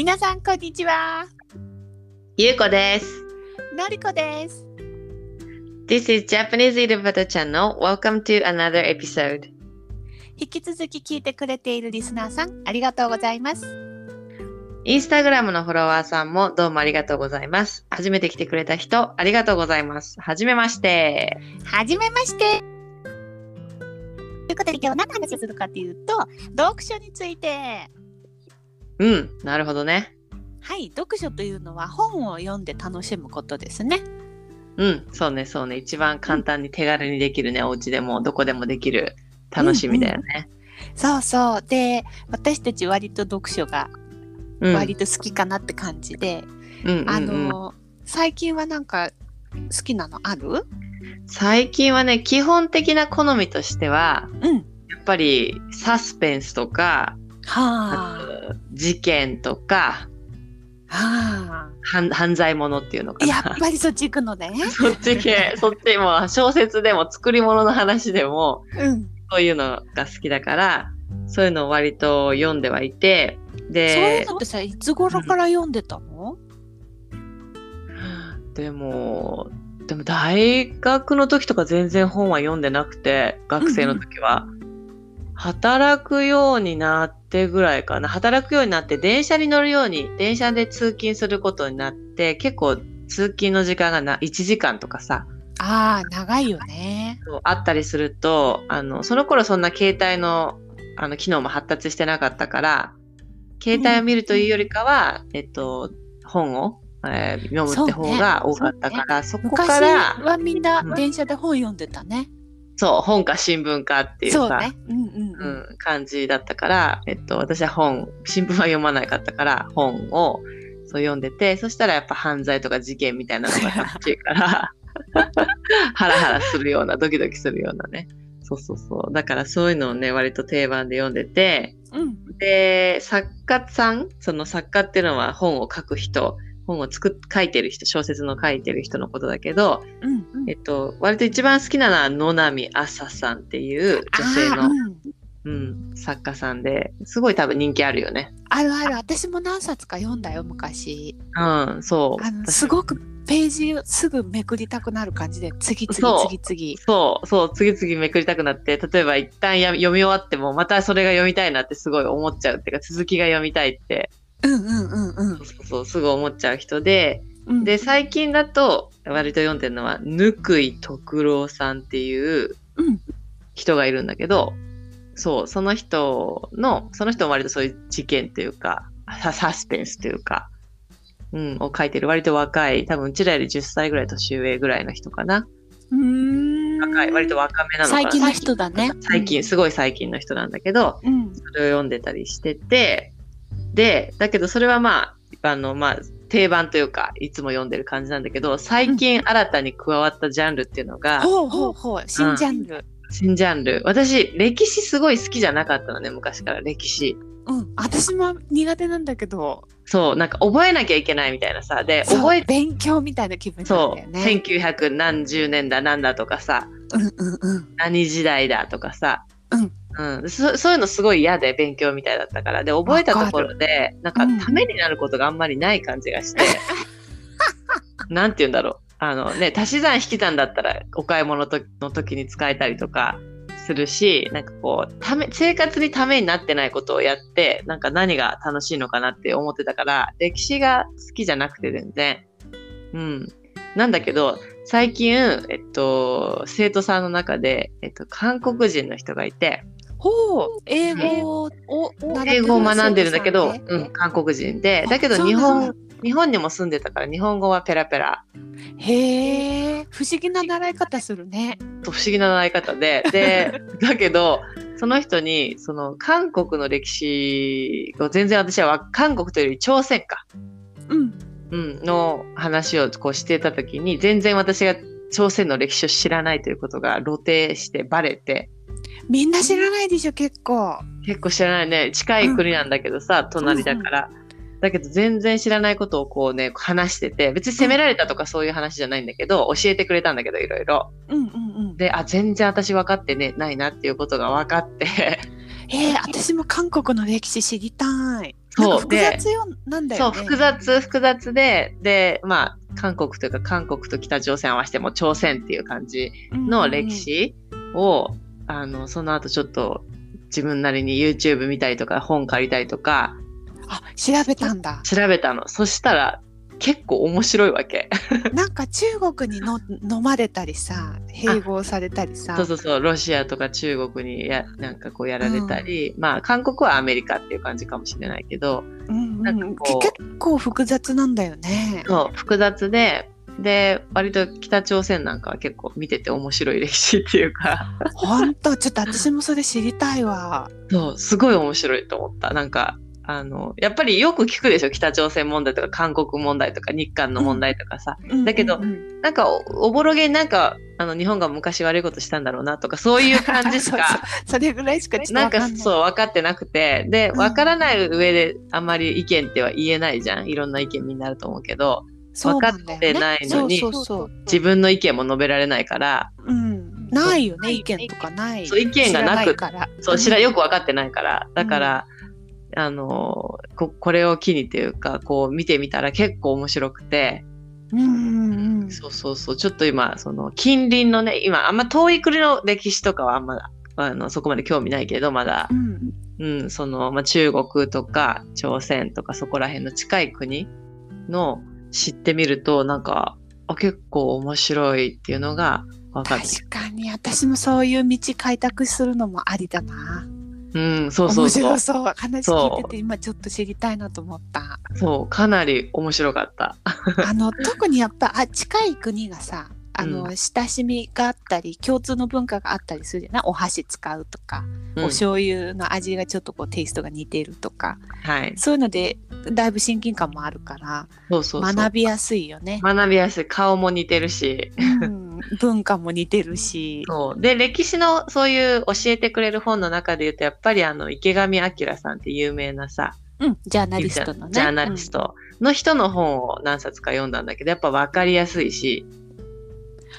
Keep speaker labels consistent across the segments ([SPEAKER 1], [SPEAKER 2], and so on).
[SPEAKER 1] 皆さんこんにちは。
[SPEAKER 2] ゆうこです。
[SPEAKER 1] のりこです。
[SPEAKER 2] This is Japanese Irubata Channel. Welcome to another episode.
[SPEAKER 1] 引き続き聞いてくれているリスナーさん、ありがとうございます。
[SPEAKER 2] インスタグラムのフォロワーさんもどうもありがとうございます。初めて来てくれた人、ありがとうございます。はじめまして。
[SPEAKER 1] はじめまして。ということで今日何の話をするかというと、読書について。
[SPEAKER 2] うん、なるほどね。
[SPEAKER 1] はい、読書というのは本を読んで楽しむことですね。
[SPEAKER 2] うん、そうね、そうね。一番簡単に手軽にできるね、お家でもどこでもできる楽しみだよね。
[SPEAKER 1] そうそう。で、私たち割と読書が
[SPEAKER 2] うん、
[SPEAKER 1] 割と好きかなって感じで、
[SPEAKER 2] うんうんうん
[SPEAKER 1] あの、最近はなんか好きなのある？
[SPEAKER 2] 最近はね、基本的な好みとしては、
[SPEAKER 1] うん。
[SPEAKER 2] やっぱりサスペンスとか、
[SPEAKER 1] はあ。
[SPEAKER 2] 事件とか、
[SPEAKER 1] は
[SPEAKER 2] 犯犯罪者っていうのか
[SPEAKER 1] あ。
[SPEAKER 2] な。
[SPEAKER 1] やっぱりそっち行くのね。
[SPEAKER 2] そっち系、そっちも小説でも作り物の話でも
[SPEAKER 1] うん。
[SPEAKER 2] そういうのが好きだから、そういうのを割と読んではいて、
[SPEAKER 1] そういう
[SPEAKER 2] で、
[SPEAKER 1] のってさ、いつ頃から読んでたの、
[SPEAKER 2] でも、でも大学の時とか全然本は読んでなくて、学生の時は。働くようになってぐらいかな。働くようになって電車に乗るように、電車で通勤することになって、結構通勤の時間がな1時間とかさ、
[SPEAKER 1] ああ、長いよね。
[SPEAKER 2] そうあったりすると、あの、その頃そんな携帯の、あの、機能も発達してなかったから、携帯を見るというよりかは、えっと、本を、えー読むって方が多かったから、そ,、こ
[SPEAKER 1] 昔
[SPEAKER 2] から、
[SPEAKER 1] はみんな
[SPEAKER 2] うん
[SPEAKER 1] 電車で本読んでたね。
[SPEAKER 2] そう、本か新聞かっていうさ、
[SPEAKER 1] そうね。うんうん
[SPEAKER 2] う
[SPEAKER 1] うん。
[SPEAKER 2] ん、感じだったから、えっと、私は本、新聞は読まなかったから、本をそう読んでて、そしたらやっぱ犯罪とか事件みたいなのが楽しいから、ハラハラするような、ドキドキするようなね。そうそうそう。だからそういうのをね、割と定番で読んでて、
[SPEAKER 1] うん。
[SPEAKER 2] で、作家さん、その作家っていうのは本を書く人、本を作っ書いてる人、小説の書いてる人のことだけど、
[SPEAKER 1] うんうん
[SPEAKER 2] えっと、割と一番好きなのは野波朝さんっていう女性の、
[SPEAKER 1] うん
[SPEAKER 2] うん、作家さんで、すごい多分人気あるよね。
[SPEAKER 1] あるある。私も何冊か読んだよ、昔。
[SPEAKER 2] うん、そう。
[SPEAKER 1] あの
[SPEAKER 2] 私
[SPEAKER 1] すごくページをすぐめくりたくなる感じで、次々次々。
[SPEAKER 2] そう、そう、次々めくりたくなって、例えば一旦や読み終わっても、またそれが読みたいなってすごい思っちゃうっていうか、続きが読みたいって、
[SPEAKER 1] うんうんうんうん
[SPEAKER 2] そうそうそう、すぐ思っちゃう人で、
[SPEAKER 1] うん。
[SPEAKER 2] で、最近だと、割と読んでるのは、ぬくい徳郎さんっていう
[SPEAKER 1] うん
[SPEAKER 2] 人がいるんだけど、そう、その人の、その人も割とそういう事件っていうか、ササスペンスというか、うん、を書いてる割と若い、多分うちらより10歳ぐらい年上ぐらいの人かな。
[SPEAKER 1] うーん
[SPEAKER 2] 若い、割と若めなのかな。
[SPEAKER 1] 最近の人だね。
[SPEAKER 2] 最近、すごい最近の人なんだけど、
[SPEAKER 1] うん。
[SPEAKER 2] それを読んでたりしてて、で、だけどそれはまあ、あの、まあ、定番というか、いつも読んでる感じなんだけど、最近新たに加わったジャンルっていうのが、
[SPEAKER 1] ほうほうほう。新ジャンル。
[SPEAKER 2] 新ジャンル。私、歴史すごい好きじゃなかったのね、昔から歴史。
[SPEAKER 1] うん。私も苦手なんだけど、
[SPEAKER 2] そう、なんか覚えなきゃいけないみたいなさ、で、
[SPEAKER 1] そう
[SPEAKER 2] 覚え
[SPEAKER 1] 勉強みたいな気分なん
[SPEAKER 2] そう、
[SPEAKER 1] だよね。
[SPEAKER 2] 1900何十年だなんだとかさ、
[SPEAKER 1] うんうんうん。
[SPEAKER 2] 何時代だとかさ、
[SPEAKER 1] うん
[SPEAKER 2] うん。そそういうのすごい嫌で勉強みたいだったから。で覚えたところでなんか
[SPEAKER 1] うん
[SPEAKER 2] ためになることがあんまりない感じがして、なんて言うんだろう。あのね足し算引き算だったらお買い物との時に使えたりとかするしなんかこうため生活にためになってないことをやってなんか何が楽しいのかなって思ってたから歴史が好きじゃなくて全然。うん。なんだけど最近、えっと、生徒さんの中で、えっと、韓国人の人がいて、
[SPEAKER 1] ほう。英語を
[SPEAKER 2] 英語。を学んでるんだけど、うんん、韓国人で、だけど日本、日本にも住んでたから、日本語はペラペラ。
[SPEAKER 1] へえ、不思議な習い方するね。
[SPEAKER 2] と不思議な習い方で、で、だけど、その人に、その韓国の歴史を全然私はわ韓国というより朝鮮か、
[SPEAKER 1] うん。
[SPEAKER 2] うん、の話をこうしてた時に、全然私が朝鮮の歴史を知らないということが露呈してバレて、
[SPEAKER 1] みんな知らないでしょ、結構。
[SPEAKER 2] 結構知らないね。近い国なんだけどさ、隣だから。だけど全然知らないことをこうね、話してて、別に責められたとかそういう話じゃないんだけど、教えてくれたんだけど、いろいろ。
[SPEAKER 1] うんうんうん。
[SPEAKER 2] で、あ、全然私分かってね、ないなっていうことが分かって、
[SPEAKER 1] えー、私も韓国の歴史知りたい。
[SPEAKER 2] そうで
[SPEAKER 1] 複雑よなんだ
[SPEAKER 2] そう
[SPEAKER 1] よね。
[SPEAKER 2] 複雑複雑ででまあ韓国というか韓国と北朝鮮合わせても朝鮮っていう感じの歴史を、あのその後ちょっと自分なりに YouTube 見たりとか本借りたりとか
[SPEAKER 1] あ調べたんだ。
[SPEAKER 2] 調べたの。そしたら結構面白いわけ。
[SPEAKER 1] なんか中国にの飲まれたりさ併合されたりさ。
[SPEAKER 2] そうそうそう。ロシアとか中国にやなんかこうやられたり、まあ韓国はアメリカっていう感じかもしれないけど。
[SPEAKER 1] うん
[SPEAKER 2] な
[SPEAKER 1] うん。ん、
[SPEAKER 2] かこう
[SPEAKER 1] 結構複雑なんだよね。
[SPEAKER 2] そう複雑でで割と北朝鮮なんかは結構見てて面白い歴史っていうか。
[SPEAKER 1] 本当ちょっと私もそれ知りたいわ。
[SPEAKER 2] そうすごい面白いと思った。なんかあのやっぱりよく聞くでしょ？北朝鮮問題とか韓国問題とか日韓の問題とかさ、だけど
[SPEAKER 1] うんうん。
[SPEAKER 2] なんかおおぼろげになんかあの日本が昔悪いことしたんだろうなとかそういう感じしか
[SPEAKER 1] それぐらいしか
[SPEAKER 2] なんか。そう分かってなくて。で
[SPEAKER 1] うん。
[SPEAKER 2] 分からない上であんまり意見っては言えないじゃん。いろんな意見みんなあると思うけど分かってないのに。自分の意見も述べられないから
[SPEAKER 1] うん、ないよね意見とかない。
[SPEAKER 2] そう意見がなく
[SPEAKER 1] 知らいから。
[SPEAKER 2] そう知らよく分かってないから。だから、あのここれを機にっていうかこう見てみたら結構面白くて。
[SPEAKER 1] うんうんうん。
[SPEAKER 2] そうそうそう。ちょっと今その近隣のね今あんま遠い国の歴史とかはあんまあのそこまで興味ないけどまだ。
[SPEAKER 1] う、ん。
[SPEAKER 2] うん、その、まあ、中国とか朝鮮とかそこら辺の近い国の知ってみるとなんかあ結構面白いっていうのが分かる。
[SPEAKER 1] 確かに私もそういう道開拓するのもありだな。
[SPEAKER 2] うん、そうそうそう
[SPEAKER 1] 面白。そう話聞いてて今ちょっと知りたいなと思った。
[SPEAKER 2] そう、かなり面白かった。
[SPEAKER 1] あの特にやっぱあ近い国がさあの、
[SPEAKER 2] うん
[SPEAKER 1] 親しみがあったり共通の文化があったりするじゃない？お箸使うとか、
[SPEAKER 2] うん
[SPEAKER 1] お醤油の味がちょっとこうテイストが似てるとか
[SPEAKER 2] はい。
[SPEAKER 1] そういうのでだいぶ親近感もあるから
[SPEAKER 2] そうそうそう。
[SPEAKER 1] 学びやすいよね。
[SPEAKER 2] 学びやすい。顔も似てるし。
[SPEAKER 1] うん、文化も似てるし。
[SPEAKER 2] そう。で、歴史のそういう教えてくれる本の中で言うと、やっぱりあの、池上彰さんって有名なさ、
[SPEAKER 1] うん、ジャーナリストのね。
[SPEAKER 2] ジャーナリストの人の本を何冊か読んだんだけど、やっぱ分かりやすいし。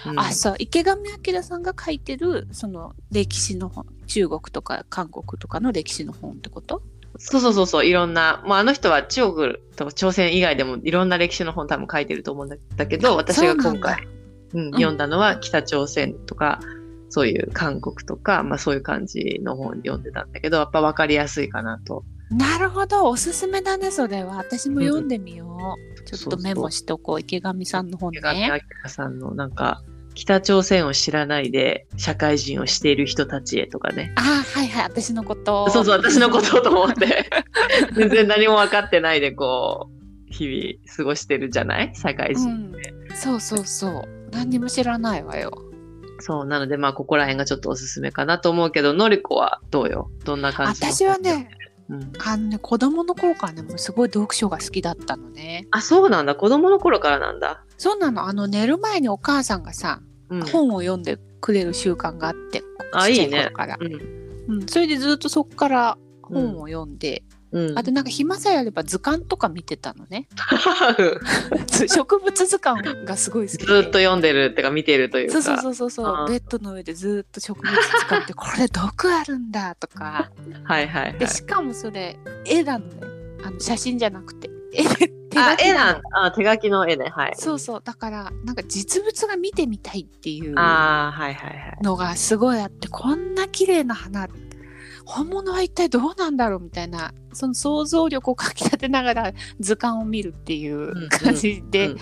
[SPEAKER 2] うん。
[SPEAKER 1] あそう。池上彰さんが書いてるその歴史の本中国とか韓国とかの歴史の本ってこと？
[SPEAKER 2] そうそうそうそう、いろんな、もうあの人は中国とか朝鮮以外でもいろんな歴史の本多分書いてると思うんだけど、私が今回、うん、読んだのは北朝鮮とか、そういう韓国とか、まあそういう感じの本読んでたんだけど、やっぱ分かりやすいかなと。
[SPEAKER 1] なるほど。おすすめだねそれは。私も読んでみよう、ちょっとメモしとこう池上さんの本
[SPEAKER 2] 池上
[SPEAKER 1] ね
[SPEAKER 2] 彰さんのなんか、北朝鮮を知らないで社会人をしている人たちへとかね。
[SPEAKER 1] あはいはい。私のこと。
[SPEAKER 2] そうそう、私のことと思って、全然何も分かってないで、こう、日々過ごしてるじゃない？社会人。
[SPEAKER 1] うん、そうそうそう。何にも知らないわよ。
[SPEAKER 2] そう、なので、まあ、ここら辺がちょっとおすすめかなと思うけど、のりこはどうよ？どんな感じの？
[SPEAKER 1] 私はね、
[SPEAKER 2] うん、
[SPEAKER 1] あのね子供の頃からねもうすごい読書が好きだったのね
[SPEAKER 2] あ、そうなんだ。子供の頃からなんだ。
[SPEAKER 1] そうなのあの寝る前にお母さんがさ、
[SPEAKER 2] うん。
[SPEAKER 1] 本を読んでくれる習慣があって
[SPEAKER 2] あいいね
[SPEAKER 1] 頃から
[SPEAKER 2] うん。
[SPEAKER 1] うん、それでずっとそこから本を読んで、
[SPEAKER 2] うん。
[SPEAKER 1] あとなんか暇さえあれば図鑑とか見てたのね 植物図鑑がすごい好き
[SPEAKER 2] ず
[SPEAKER 1] で
[SPEAKER 2] っと読んでるってか見てるというか。
[SPEAKER 1] そうそうそうそうベッドの上でずっと植物図鑑ってこれ毒あるんだとか
[SPEAKER 2] はいはいはい
[SPEAKER 1] で。しかもそれ絵なのねあの写真じゃなくて絵で手き
[SPEAKER 2] あ、手書きの絵ね。はい。
[SPEAKER 1] そうそうだからなんか実物が見てみたいっていう
[SPEAKER 2] ああ、はいはいはい。
[SPEAKER 1] のがすごいあってこんな綺麗な花本物は一体どうなんだろうみたいなその想像力をかきたてながら図鑑を見るっていう感じで。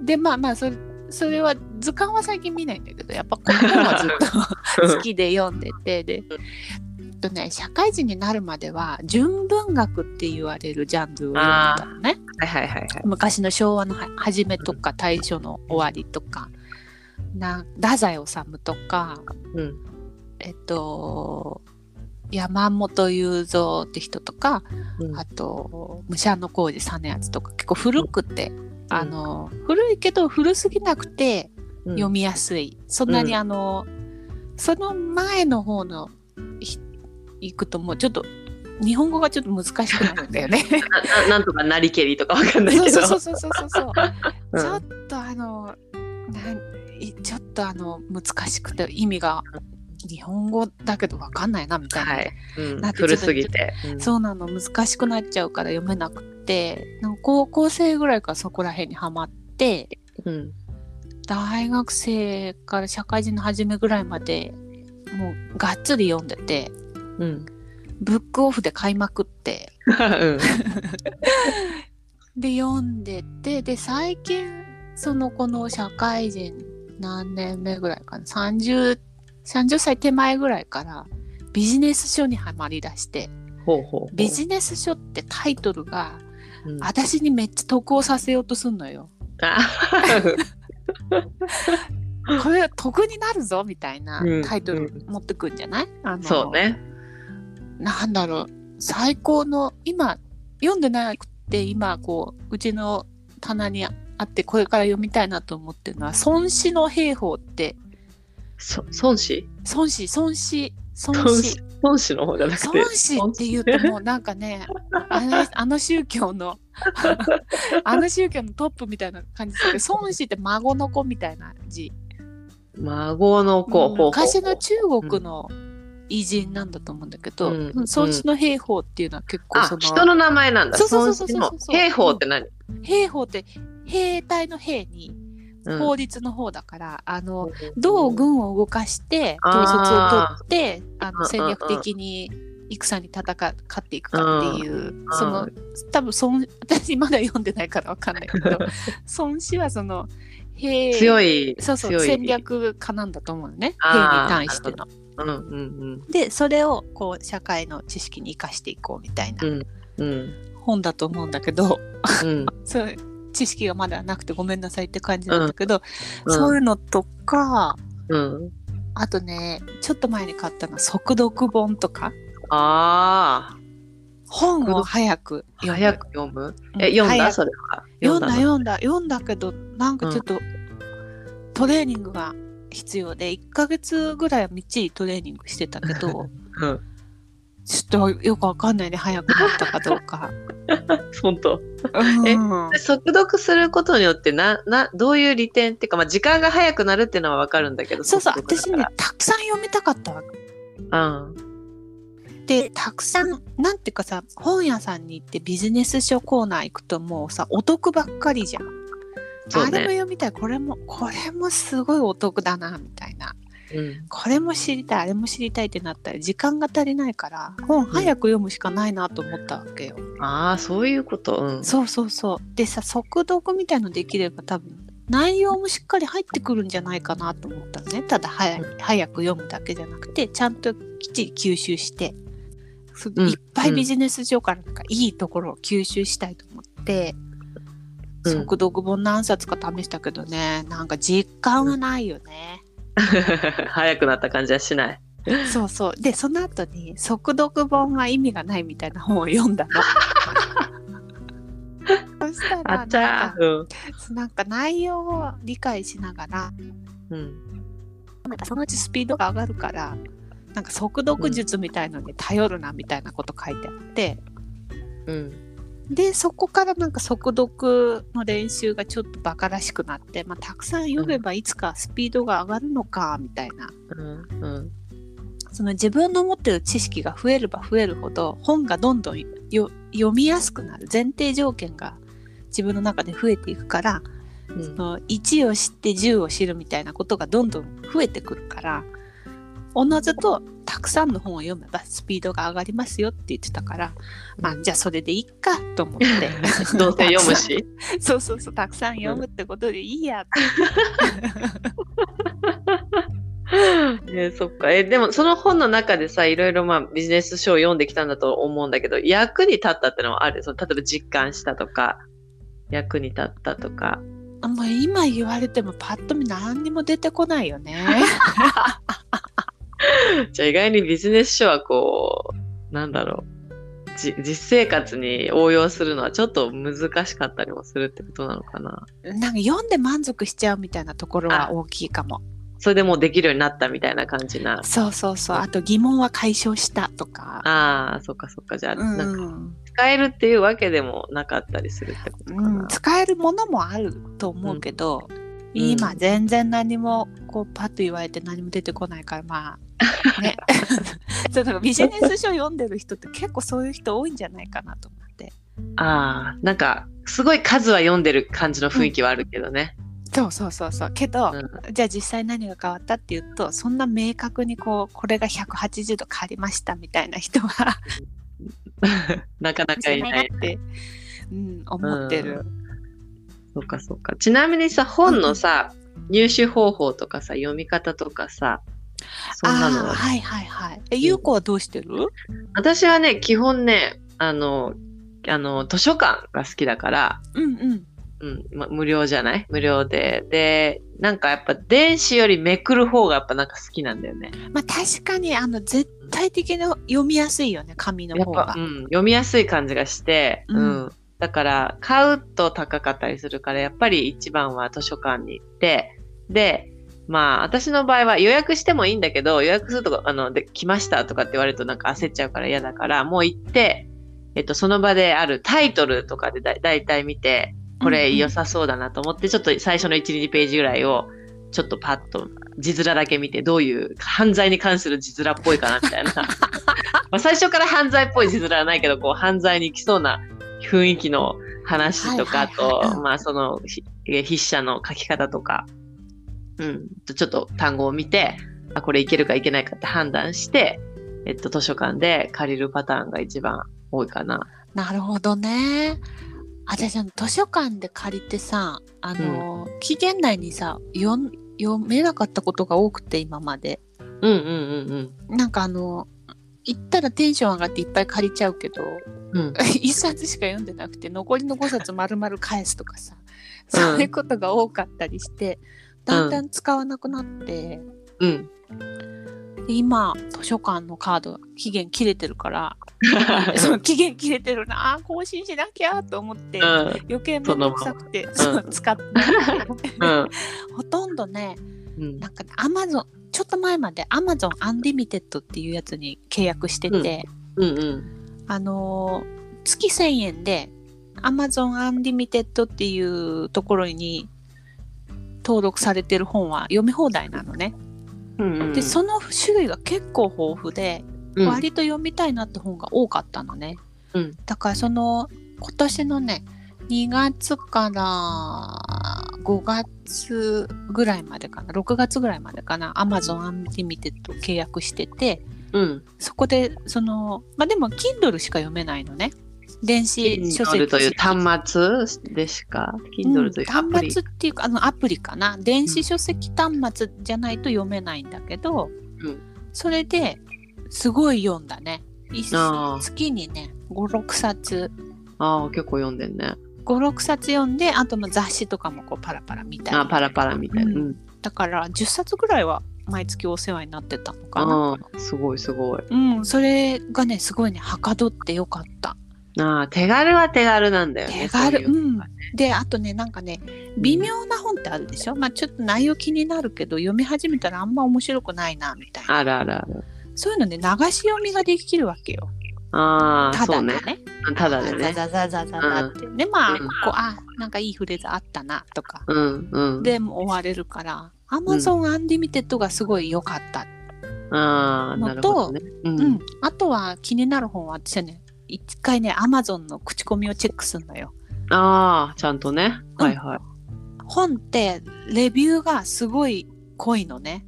[SPEAKER 1] でまあまあそれそれは図鑑は最近見ないんだけどやっぱこの本はずっと好きで読んでてで。とね、社会人になるまでは純文学って言われるジャンルを読んでたのね
[SPEAKER 2] はいはいはいはい。
[SPEAKER 1] 昔の昭和のは初めとか大正の終わりとかな太宰治とか
[SPEAKER 2] うん。
[SPEAKER 1] えっと山本雄三って人とか
[SPEAKER 2] うん。
[SPEAKER 1] あと武者小路実篤とか結構古くて、あの古いけど古すぎなくて
[SPEAKER 2] うん。
[SPEAKER 1] 読みやすい、そんなに
[SPEAKER 2] うん。
[SPEAKER 1] あの、その前の方のひ行くともうちょっと日本語がちょっと難しくなるんだよね。
[SPEAKER 2] なななんとかなりけりとかわかんないけど。
[SPEAKER 1] そうそうそうそうそう ちょっとあのなんいちょっとあの難しくて意味が日本語だけどわかんないなみたいな、
[SPEAKER 2] はい。うん
[SPEAKER 1] だって
[SPEAKER 2] 古すぎて。うん
[SPEAKER 1] そうなの難しくなっちゃうから読めなくてなんか高校生ぐらいからそこら辺にはまって
[SPEAKER 2] うん。
[SPEAKER 1] 大学生から社会人の初めぐらいまでもうがっつり読んでて
[SPEAKER 2] うん。
[SPEAKER 1] ブックオフで買いまくって
[SPEAKER 2] うん。
[SPEAKER 1] で読んでてで最近そのこの社会人何年目ぐらいかな？30, 30歳手前ぐらいからビジネス書にはまりだして
[SPEAKER 2] ほうほうほう。
[SPEAKER 1] ビジネス書ってタイトルが
[SPEAKER 2] うん
[SPEAKER 1] 私にめっちゃ得をさせようとすんのよ。
[SPEAKER 2] あ
[SPEAKER 1] これ得になるぞみたいな
[SPEAKER 2] うん
[SPEAKER 1] タイトル持ってくんじゃない、あの
[SPEAKER 2] そうね。
[SPEAKER 1] なんだろう最高の今読んでなくて今こううちの棚にあってこれから読みたいなと思ってるのは孫子の兵法って
[SPEAKER 2] そ孫子？
[SPEAKER 1] 孫子孫子孫
[SPEAKER 2] 孫
[SPEAKER 1] 子
[SPEAKER 2] 子孫子の方じゃなくて。
[SPEAKER 1] 孫子っていうともうなんかねあの あの宗教の あの宗教のトップみたいな感じですけど孫子って孫の子みたいな字
[SPEAKER 2] 孫の子。ほうほうほう
[SPEAKER 1] 昔の中国の偉人なんだと思うんだけど、
[SPEAKER 2] うん
[SPEAKER 1] 孫子の兵法っていうのは結構そ
[SPEAKER 2] あ、
[SPEAKER 1] の
[SPEAKER 2] 人の名前なんだ。
[SPEAKER 1] そうそうそうそう
[SPEAKER 2] 孫子の兵法って何？
[SPEAKER 1] 兵法って兵隊の兵に
[SPEAKER 2] うん
[SPEAKER 1] 法律の方だから、あのどう軍を動かして統率を取ってあの
[SPEAKER 2] うんうんうん
[SPEAKER 1] 戦略的に戦に戦勝っていくかっていう、
[SPEAKER 2] ん
[SPEAKER 1] その多分孫 私まだ読んでないからわかんないけど 孫子はその兵
[SPEAKER 2] 強い。
[SPEAKER 1] そうそう戦略家なんだと思うのね兵に対しての。
[SPEAKER 2] うんうん
[SPEAKER 1] でそれをこう社会の知識に生かしていこうみたいな
[SPEAKER 2] うん。うん。
[SPEAKER 1] 本だと思うんだけど、
[SPEAKER 2] うん。
[SPEAKER 1] そう知識がまだなくてごめんなさいって感じなんだけど、
[SPEAKER 2] うん。
[SPEAKER 1] そういうのとか
[SPEAKER 2] うん。
[SPEAKER 1] あとねちょっと前に買ったのは速読本とか。
[SPEAKER 2] あ
[SPEAKER 1] 本を早く
[SPEAKER 2] あ。
[SPEAKER 1] 読む。
[SPEAKER 2] 早く読む？
[SPEAKER 1] うん
[SPEAKER 2] え、読んだ？それは。
[SPEAKER 1] 読んだ
[SPEAKER 2] の？
[SPEAKER 1] 読んだ読んだ。けどなんかちょっと、トレーニングが必要で1ヶ月ぐらいはみっちりトレーニングしてたけど
[SPEAKER 2] うん。
[SPEAKER 1] ちょっとよくわかんないね早くなったかどうか。
[SPEAKER 2] 本当。
[SPEAKER 1] うん
[SPEAKER 2] え速読することによってな、な、どういう利点っていうか、まあ、時間が早くなるっていうのはわかるんだけど。
[SPEAKER 1] そうそう私ねたくさん読みたかったわけ。
[SPEAKER 2] うん。
[SPEAKER 1] でたくさんなんていうかさ本屋さんに行ってビジネス書コーナー行くともうさお得ばっかりじゃん。
[SPEAKER 2] そう
[SPEAKER 1] あれも
[SPEAKER 2] ね。
[SPEAKER 1] 読みたいこれもこれもすごいお得だなみたいな
[SPEAKER 2] うん。
[SPEAKER 1] これも知りたいあれも知りたいってなったら時間が足りないから本早く読むしかないなと思ったわけよ。
[SPEAKER 2] ああ、そういうこと。うん。
[SPEAKER 1] そうそうそうでさ速読みたいのできれば多分内容もしっかり入ってくるんじゃないかなと思ったのねただ早早く読むだけじゃなくてちゃんときっちり吸収して、いっぱいビジネス上からなんかいいところを吸収したいと思って、
[SPEAKER 2] うん
[SPEAKER 1] 速読本何冊か試したけどねなんか実感はないよね。
[SPEAKER 2] 早くなった感じはしない。
[SPEAKER 1] そうそうでその後に速読本は意味がないみたいな本を読んだの。そしたらなんか
[SPEAKER 2] ー。うん。
[SPEAKER 1] なんか内容を理解しながら
[SPEAKER 2] うん。
[SPEAKER 1] なんかそのうちスピードが上がるからなんか速読術みたいのに頼るなみたいなこと書いてあって、
[SPEAKER 2] うん。
[SPEAKER 1] でそこからなんか速読の練習がちょっとバカらしくなって、まあ、たくさん読めばいつかスピードが上がるのかみたいな
[SPEAKER 2] うん。うん。
[SPEAKER 1] その自分の持ってる知識が増えれば増えるほど本がどんどんよ読みやすくなる前提条件が自分の中で増えていくから
[SPEAKER 2] うん
[SPEAKER 1] その1を知って10を知るみたいなことがどんどん増えてくるからおのずとたくさんの本を読めばスピードが上がりますよって言ってたから、まあ、じゃあそれでいっかと思って
[SPEAKER 2] どうせ読むし。
[SPEAKER 1] そうそうそうたくさん読むってことでいいやって、
[SPEAKER 2] え ーそっか。えーでもその本の中でさ、いろいろまあビジネス書を読んできたんだと思うんだけど、役に立ったってのはある？その例えば実感したとか、役に立ったとか。
[SPEAKER 1] あもう今言われてもパッと見何にも出てこないよね。
[SPEAKER 2] じゃあ意外にビジネス書はこう、なんだろう。じ実生活に応用するのはちょっと難しかったりもするってことなのかな。
[SPEAKER 1] なんか読んで満足しちゃうみたいなところは大きいかも。
[SPEAKER 2] それでもうできるようになったみたいな感じな。
[SPEAKER 1] そうそうそう。あと疑問は解消したとか。
[SPEAKER 2] ああ、そっかそっか。じゃあ、
[SPEAKER 1] うん
[SPEAKER 2] なんか使えるっていうわけでもなかったりするってことかな。
[SPEAKER 1] うん、使えるものもあると思うけど、今全然何もこうパッと言われて何も出てこないからまあね そうだからビジネス書読んでる人って結構そういう人多いんじゃないかなと思って
[SPEAKER 2] ああ、なんか、すごい数は読んでる感じの雰囲気はあるけどね。
[SPEAKER 1] そうそうそうそうけど、
[SPEAKER 2] うん
[SPEAKER 1] じゃあ実際何が変わったっていうとそんな明確にこうこれが180度変わりましたみたいな人は
[SPEAKER 2] なかなかいない。
[SPEAKER 1] って、うん、思ってる。
[SPEAKER 2] そうかそうか。ちなみにさ、本のさ、入手方法とかさ、読み方とかさ、そんなのは。
[SPEAKER 1] はいはいはい。え、ゆうこはどうしてる？
[SPEAKER 2] 私はね、基本ね、あの、あの、図書館が好きだから、
[SPEAKER 1] うんうん。
[SPEAKER 2] うん、ま、無料じゃない？無料で。で、なんかやっぱ電子よりめくる方がやっぱなんか好きなんだよね。
[SPEAKER 1] まあ確かにあの絶対的に読みやすいよね、紙の
[SPEAKER 2] やっぱ、
[SPEAKER 1] 方が
[SPEAKER 2] う。ん、読みやすい感じがして、
[SPEAKER 1] う
[SPEAKER 2] うんん。だから、買うと高かったりするから、やっぱり一番は図書館に行って、で、まあ、私の場合は予約してもいいんだけど、予約するとか、あの、で、来ましたとかって言われるとなんか焦っちゃうから嫌だから、もう行って、えっと、その場であるタイトルとかでだだいたい見て、これ良さそうだなと思って、ちょっと最初の1、2ページぐらいを、ちょっとパッと字面だけ見て、どういう犯罪に関する字面っぽいかなみたいな。まあ最初から犯罪っぽい字面はないけど、こう犯罪に行きそうな雰囲気の話とか、と、まあそのひ筆者の書き方とか、うん、ちょっと単語を見て、あ、これいけるかいけないかって判断して、えっと、図書館で借りるパターンが一番多いかな。
[SPEAKER 1] なるほどね。私あの図書館で借りてさ、あの、期限内にさ読めなかったことが多くて今まで。
[SPEAKER 2] うんうんうん。
[SPEAKER 1] なんかあの行ったらテンション上がっていっぱい借りちゃうけど
[SPEAKER 2] うん。うん。
[SPEAKER 1] 一冊しか読んでなくて残りの5冊丸々返すとかさ、
[SPEAKER 2] うん
[SPEAKER 1] そういうことが多かったりしてだんだん使わなくなって、
[SPEAKER 2] うん。
[SPEAKER 1] で今図書館のカード期限切れてるから その期限切れてるなあー更新しなきゃと思って、
[SPEAKER 2] うん。
[SPEAKER 1] 余計めんどくさくてそう使って
[SPEAKER 2] うん。
[SPEAKER 1] ほとんどね
[SPEAKER 2] うん。
[SPEAKER 1] なんかアマゾンちょっと前までアマゾン Unlimited っていうやつに契約してて、
[SPEAKER 2] うんうん。
[SPEAKER 1] あのー月1000円で Amazon Unlimited っていうところに登録されてる本は読み放題なのね。
[SPEAKER 2] うんうん。
[SPEAKER 1] でその種類が結構豊富で、
[SPEAKER 2] うん、
[SPEAKER 1] 割と読みたいなって本が多かったのね。
[SPEAKER 2] うん
[SPEAKER 1] だからその今年のね2月から5月ぐらいまでかな？6月ぐらいまでかな？Amazon Unlimited 契約してて
[SPEAKER 2] うん。
[SPEAKER 1] そこでそのまあでも Kindle しか読めないのね。電子書籍
[SPEAKER 2] という端末でしか、Kindle というア
[SPEAKER 1] うん。端末っていうかあのアプリかな？電子書籍端末じゃないと読めないんだけど、
[SPEAKER 2] うん。
[SPEAKER 1] それですごい読んだね。月にね56冊。
[SPEAKER 2] ああ、結構読んでんね。
[SPEAKER 1] 56冊読んであとの雑誌とかもこうパラパラ見たり
[SPEAKER 2] あパラパラみたいな。
[SPEAKER 1] う
[SPEAKER 2] うんん。
[SPEAKER 1] だから10冊ぐらいは毎月お世話になってたのかな
[SPEAKER 2] すごいすごい。
[SPEAKER 1] うんそれがねすごいねはかどってよかった
[SPEAKER 2] ああ、手軽は手軽なんだよね。
[SPEAKER 1] 手軽
[SPEAKER 2] そういうのがね
[SPEAKER 1] であとねなんかね微妙な本ってあるでしょ、まあちょっと内容気になるけど読み始めたらあんま面白くないなみたいな
[SPEAKER 2] あるあるある。
[SPEAKER 1] そういうのね流し読みができるわけよ
[SPEAKER 2] ああ、
[SPEAKER 1] た
[SPEAKER 2] そうね。
[SPEAKER 1] だでね
[SPEAKER 2] ただでね。
[SPEAKER 1] ザザザザザザって、でまあ、
[SPEAKER 2] うん
[SPEAKER 1] こうあなんかいいフレーズあったなとか
[SPEAKER 2] うんうん。
[SPEAKER 1] でもう終われるから Amazon Unlimited がすごい良かった、
[SPEAKER 2] ああ、なるほどね。う
[SPEAKER 1] うんん。あとは気になる本は私はね一回ね Amazon の口コミをチェックするのよ
[SPEAKER 2] ああ、ちゃんとね。
[SPEAKER 1] うん
[SPEAKER 2] はいはい。
[SPEAKER 1] 本ってレビューがすごい濃いのね
[SPEAKER 2] うん、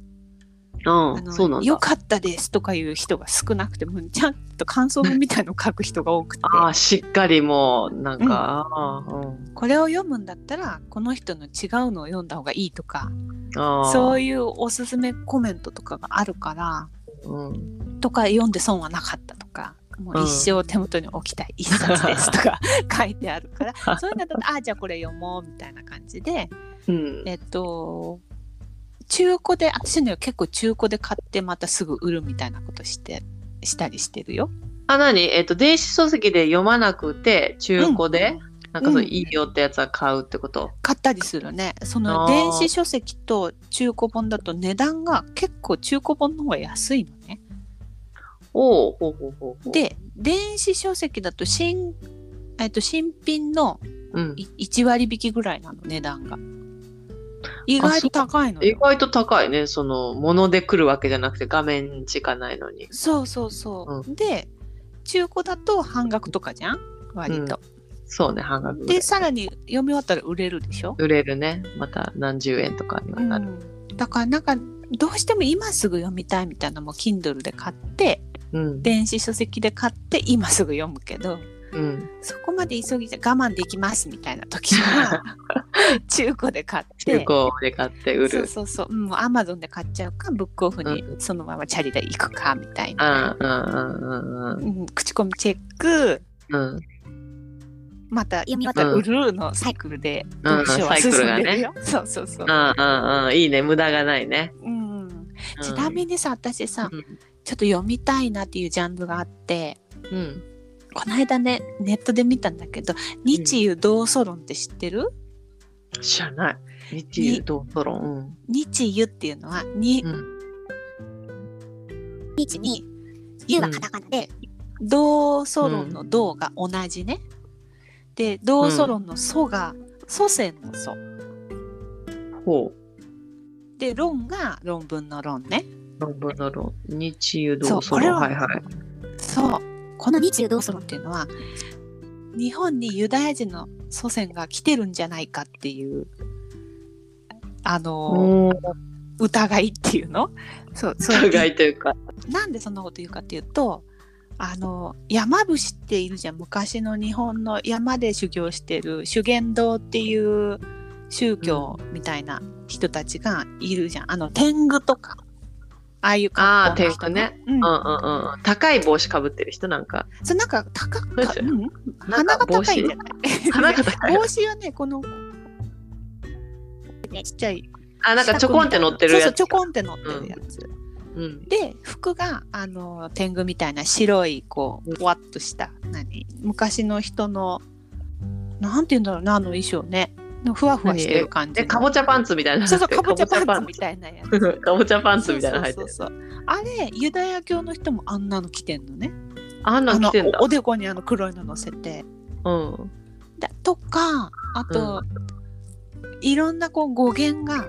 [SPEAKER 1] あの
[SPEAKER 2] そうなんだ。
[SPEAKER 1] 良かったですとかいう人が少なくてもちゃんと感想文みたいのを書く人が多くて
[SPEAKER 2] ああ、しっかりもう、なんか、うん。
[SPEAKER 1] これを読むんだったらこの人の違うのを読んだ方がいいとか
[SPEAKER 2] ああ、
[SPEAKER 1] そういうおすすめコメントとかがあるから
[SPEAKER 2] うん。
[SPEAKER 1] とか読んで損はなかったとかもう一生手元に置きたい一冊ですとか 書いてあるからそういうのだとああじゃあこれ読もうみたいな感じで
[SPEAKER 2] うん。
[SPEAKER 1] えっと中古で私ね結構中古で買ってまたすぐ売るみたいなことしてしたりしてるよ。
[SPEAKER 2] あ、なにえっ、と、電子書籍で読まなくて、中古で、なんかそう、
[SPEAKER 1] うん
[SPEAKER 2] いいよってやつは買うってこと？
[SPEAKER 1] 買ったりするねその電子書籍と中古本だと値段が結構中古本の方が安いのね。
[SPEAKER 2] おお
[SPEAKER 1] で電子書籍だと新,、えっと新品の
[SPEAKER 2] うん。
[SPEAKER 1] い1割引きぐらいなの値段が。意外と高いのよ。
[SPEAKER 2] 意外と高いね。その、もので来るわけじゃなくて画面しかないのに。
[SPEAKER 1] そうそうそう。で中古だと半額とかじゃん？割と。
[SPEAKER 2] そうね、半額
[SPEAKER 1] でさらに読み終わったら売れるでしょ、
[SPEAKER 2] 売れるね。また何十円とかには
[SPEAKER 1] う
[SPEAKER 2] なる。
[SPEAKER 1] ん、だからなんかどうしても今すぐ読みたいみたいなのも Kindle で買って
[SPEAKER 2] うん。
[SPEAKER 1] 電子書籍で買って今すぐ読むけど
[SPEAKER 2] うん。
[SPEAKER 1] そこまで急ぎじゃ我慢できますみたいな時は 中古で買って
[SPEAKER 2] 中古で買って売る。
[SPEAKER 1] そうそうそうもうアマゾンで買っちゃうかブックオフにそのままチャリで行くかみたい
[SPEAKER 2] うん
[SPEAKER 1] な、
[SPEAKER 2] うんうんうん
[SPEAKER 1] うん、口コミチェック
[SPEAKER 2] うん。うん。
[SPEAKER 1] また読み終わったら売るのサイクルで
[SPEAKER 2] うん
[SPEAKER 1] 読書は進んでるよ、そうそうそう、
[SPEAKER 2] うんうんうん。いいね。無駄がないね。
[SPEAKER 1] うん、
[SPEAKER 2] うん
[SPEAKER 1] ちなみにさ私さ
[SPEAKER 2] うん
[SPEAKER 1] ちょっと読みたいなっていうジャンルがあって
[SPEAKER 2] うん。
[SPEAKER 1] この間ねネットで見たんだけど日湯同祖論って知ってる、
[SPEAKER 2] 知らない。日湯同トロン。
[SPEAKER 1] 日湯っていうのはに、
[SPEAKER 2] うん
[SPEAKER 1] 日に湯がカタカナで、同祖論の同が同じね、で同祖論の祖が祖先の祖
[SPEAKER 2] うん。ほ
[SPEAKER 1] で論が論文の論ね
[SPEAKER 2] う。論文の論。日湯
[SPEAKER 1] そう
[SPEAKER 2] 同トロン。
[SPEAKER 1] これは
[SPEAKER 2] はいはい。
[SPEAKER 1] そうこの日湯同祖論っていうのは日本にユダヤ人の祖先が来てるんじゃないかっていうあの、疑いっていうの？そうそう。
[SPEAKER 2] 疑いというか。
[SPEAKER 1] なんでそんなこと言うかっていうとあの山伏っているじゃん。昔の日本の山で修行してる修験道っていう宗教みたいな人たちがいるじゃん。あの天狗とかああいう
[SPEAKER 2] ああ、
[SPEAKER 1] 格好。の人
[SPEAKER 2] 天狗ね。
[SPEAKER 1] うん。
[SPEAKER 2] うんうんうんうん。高い帽子かぶってる人なんか。
[SPEAKER 1] それなんか高く
[SPEAKER 2] どう
[SPEAKER 1] ん、鼻が高いんじゃない？
[SPEAKER 2] 鼻が高い。
[SPEAKER 1] 帽子はねこのちっちゃい。
[SPEAKER 2] あ、なんかちょこんって乗ってるやつ。
[SPEAKER 1] そうそうちょこんって乗ってるやつ、
[SPEAKER 2] うん。
[SPEAKER 1] で服があの天狗みたいな白いこうふわっとした何？昔の人のなんて言うんだろうなあの衣装ねのふわふわしてる感じ。
[SPEAKER 2] かぼちゃパンツみたいな。の
[SPEAKER 1] そうそう かぼちゃパンツ
[SPEAKER 2] か
[SPEAKER 1] みたいなやつ。
[SPEAKER 2] かぼちゃパンツ。みたいなの入ってる。
[SPEAKER 1] そう。そうそうあれユダヤ教の人もあんなの着てんのね。
[SPEAKER 2] あんな
[SPEAKER 1] あの
[SPEAKER 2] ん着てんだ。
[SPEAKER 1] お。おでこにあの黒いの乗せて。
[SPEAKER 2] うん。
[SPEAKER 1] だとかあと、いろんなこう語源が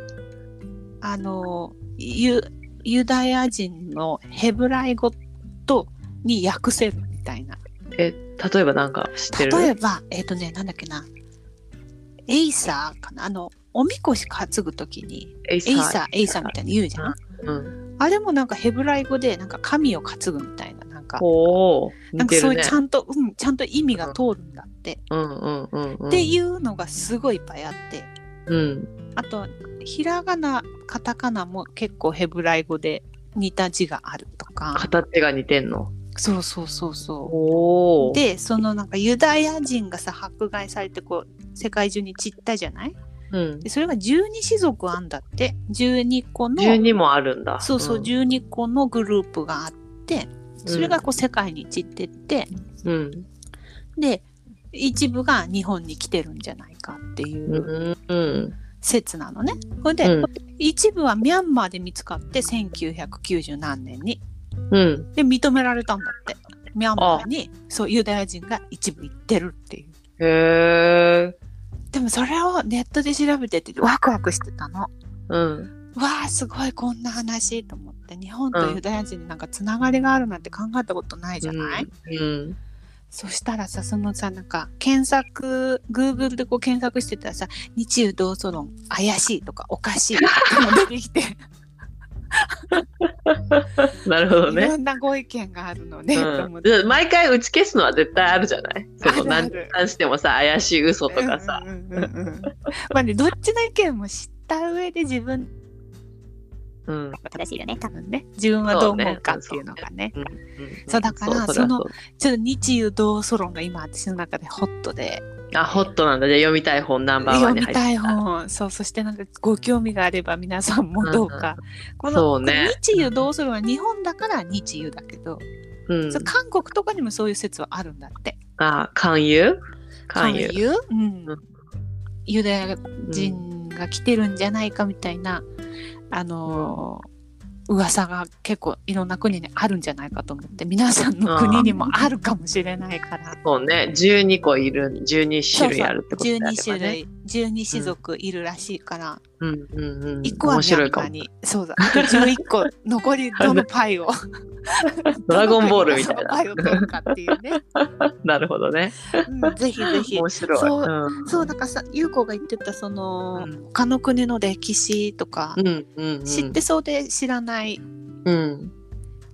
[SPEAKER 1] あのユユダヤ人のヘブライ語とに訳せるみたいな。
[SPEAKER 2] え、例えばなんか知ってる？
[SPEAKER 1] 例えばえっ、とねなんだっけなエイサーかな？あのおみこし担ぐ時に
[SPEAKER 2] エイ
[SPEAKER 1] サーエイサーみたいに言うじゃん
[SPEAKER 2] うん。
[SPEAKER 1] あれもなんかヘブライ語でなんか神を担ぐみたいななんか
[SPEAKER 2] おお、
[SPEAKER 1] なんかそういう。ちゃんと、うん、ちゃんと意味が通るんだって、
[SPEAKER 2] うんうんうんうん。
[SPEAKER 1] っていうのがすごいいっぱいあって
[SPEAKER 2] うん。
[SPEAKER 1] あとひらがなカタカナも結構ヘブライ語で似た字があるとか
[SPEAKER 2] 形が似てんの？
[SPEAKER 1] そうそうそうそ。うでそのなんかユダヤ人がさ迫害されてこう世界中に散ったじゃない？
[SPEAKER 2] うん。
[SPEAKER 1] でそれが12種族あんだって12個の
[SPEAKER 2] 12もあるんだ。
[SPEAKER 1] そうそう、
[SPEAKER 2] ん
[SPEAKER 1] 12個のグループがあってそれがこう世界に散ってって、
[SPEAKER 2] うん。
[SPEAKER 1] で一部が日本に来てるんじゃないかっていううん
[SPEAKER 2] うん。
[SPEAKER 1] 説なのね。それで、
[SPEAKER 2] うん
[SPEAKER 1] 一部はミャンマーで見つかって1990何年に
[SPEAKER 2] うん。
[SPEAKER 1] で認められたんだってミャンマーにそうユダヤ人が一部行ってるっていう
[SPEAKER 2] へえ。
[SPEAKER 1] でもそれをネットで調べててワクワクしてたの。
[SPEAKER 2] うん。
[SPEAKER 1] わあすごいこんな話と思って。日本とユダヤ人になんかつながりがあるなんて考えたことないじゃない、
[SPEAKER 2] うん。
[SPEAKER 1] そしたらさそのさなんか検索 Google でこう検索してたらさ「日中同祖論怪しい」とか「おかしい」とかも出てきて、
[SPEAKER 2] なるほどね。
[SPEAKER 1] いろんなご意見があるのね、
[SPEAKER 2] うん、毎回打ち消すのは絶対あるじゃない？その何
[SPEAKER 1] る
[SPEAKER 2] 何してもさ怪しい嘘とかさ、
[SPEAKER 1] うんうんうんうんまあねどっちの意見も知った上で自分
[SPEAKER 2] うん。
[SPEAKER 1] が正しいよね多分ね。自分はどう思うかっていうのがね。
[SPEAKER 2] うん。
[SPEAKER 1] そうだから
[SPEAKER 2] う
[SPEAKER 1] その
[SPEAKER 2] う。
[SPEAKER 1] ちょっと日中同祖論が今私の中でホットで
[SPEAKER 2] あホットなんだ。じゃあ読みたい本ナンバーワンに入って
[SPEAKER 1] 読みたい本。そうそしてなんかご興味があれば皆さんもどうか、この
[SPEAKER 2] そうね。
[SPEAKER 1] 日中同祖論は日本だから日中だけど、
[SPEAKER 2] うん。
[SPEAKER 1] 韓国とかにもそういう説はあるんだって。
[SPEAKER 2] あ勧誘？勧誘。
[SPEAKER 1] 誘？うん。
[SPEAKER 2] うん。
[SPEAKER 1] ユダヤ人が来てるんじゃないかみたいな、あのー噂が結構いろんな国にあるんじゃないかと思って皆さんの国にもあるかもしれないから。
[SPEAKER 2] そうね。12個いる12種類あるってこと
[SPEAKER 1] 12
[SPEAKER 2] であれば
[SPEAKER 1] 種
[SPEAKER 2] ね
[SPEAKER 1] 類十二種族いるらしいから、
[SPEAKER 2] うんうんうん。
[SPEAKER 1] 一個は
[SPEAKER 2] 面白いかも。
[SPEAKER 1] にそうだあと11個 残りどのパイを
[SPEAKER 2] ドラゴンボールみたい
[SPEAKER 1] どのパイを取るかっていうね、
[SPEAKER 2] な。なるほどね。
[SPEAKER 1] うん、ぜひぜひ
[SPEAKER 2] 面白い。
[SPEAKER 1] そう
[SPEAKER 2] うん
[SPEAKER 1] そうだからさ優子が言ってたその、
[SPEAKER 2] うん
[SPEAKER 1] 他の国の歴史とか、
[SPEAKER 2] うんうんうん。
[SPEAKER 1] 知ってそうで知らない
[SPEAKER 2] うん。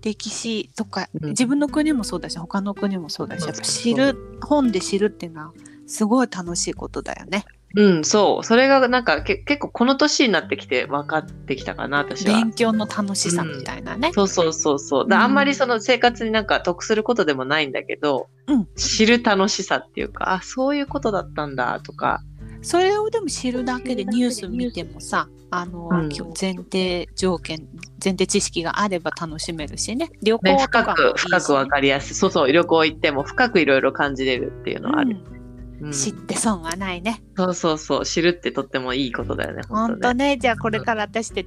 [SPEAKER 1] 歴史とか、
[SPEAKER 2] うん
[SPEAKER 1] 自分の国もそうだし他の国もそうだしやっぱ知る本で知るっていうのはすごい楽しいことだよね。
[SPEAKER 2] うん、そう。それがなんかけ結構この年になってきて分かってきたかな、私は。
[SPEAKER 1] 勉強の楽しさみたいなね。
[SPEAKER 2] そうそうそうそう。だ
[SPEAKER 1] うん
[SPEAKER 2] あんまりその生活になんか得することでもないんだけど、
[SPEAKER 1] うん
[SPEAKER 2] 知る楽しさっていうか、あ、そういうことだったんだとか。
[SPEAKER 1] それをでも知るだけでニュース見てもさあの、
[SPEAKER 2] うん
[SPEAKER 1] 前提条件前提知識があれば楽しめるしね旅
[SPEAKER 2] ね、
[SPEAKER 1] 行とか
[SPEAKER 2] 深く、
[SPEAKER 1] もいいし
[SPEAKER 2] 深く分かりやすい。そうそう、旅行行っても深くいろいろ感じれるっていうのはある。
[SPEAKER 1] うん
[SPEAKER 2] うん
[SPEAKER 1] 知って損はないね。
[SPEAKER 2] そうそうそう、知るってとってもいいことだよね、
[SPEAKER 1] 本
[SPEAKER 2] 本当ね。
[SPEAKER 1] 当ねじゃあこれから私で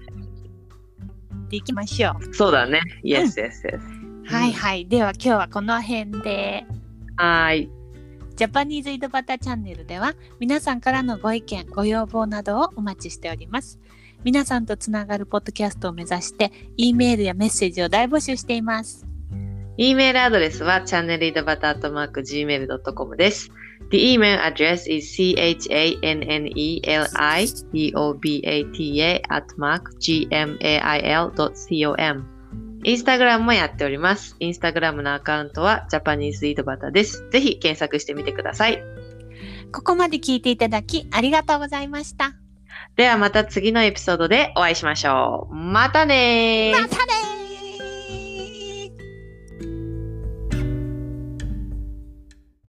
[SPEAKER 1] いきましょう。
[SPEAKER 2] そうだね。Yes, yes, yes.
[SPEAKER 1] はいはいでは今日はこの辺で。
[SPEAKER 2] はーい。
[SPEAKER 1] ジャパニーズ井戸端チャンネルでは皆さんからのご意見、ご要望などをお待ちしております。皆さんとつながるポッドキャストを目指して、E メールやメッセージを大募集しています。
[SPEAKER 2] E メールアドレスは channelidobata.gmail.com です。The email address is chanelidobata.gmail.com インスタグラムもやっております。インスタグラムのアカウントはジャパニーズ井戸端です。ぜひ検索してみてください。
[SPEAKER 1] ここまで聞いていただきありがとうございました。
[SPEAKER 2] ではまた次のエピソードでお会いしましょう。またねー
[SPEAKER 1] またね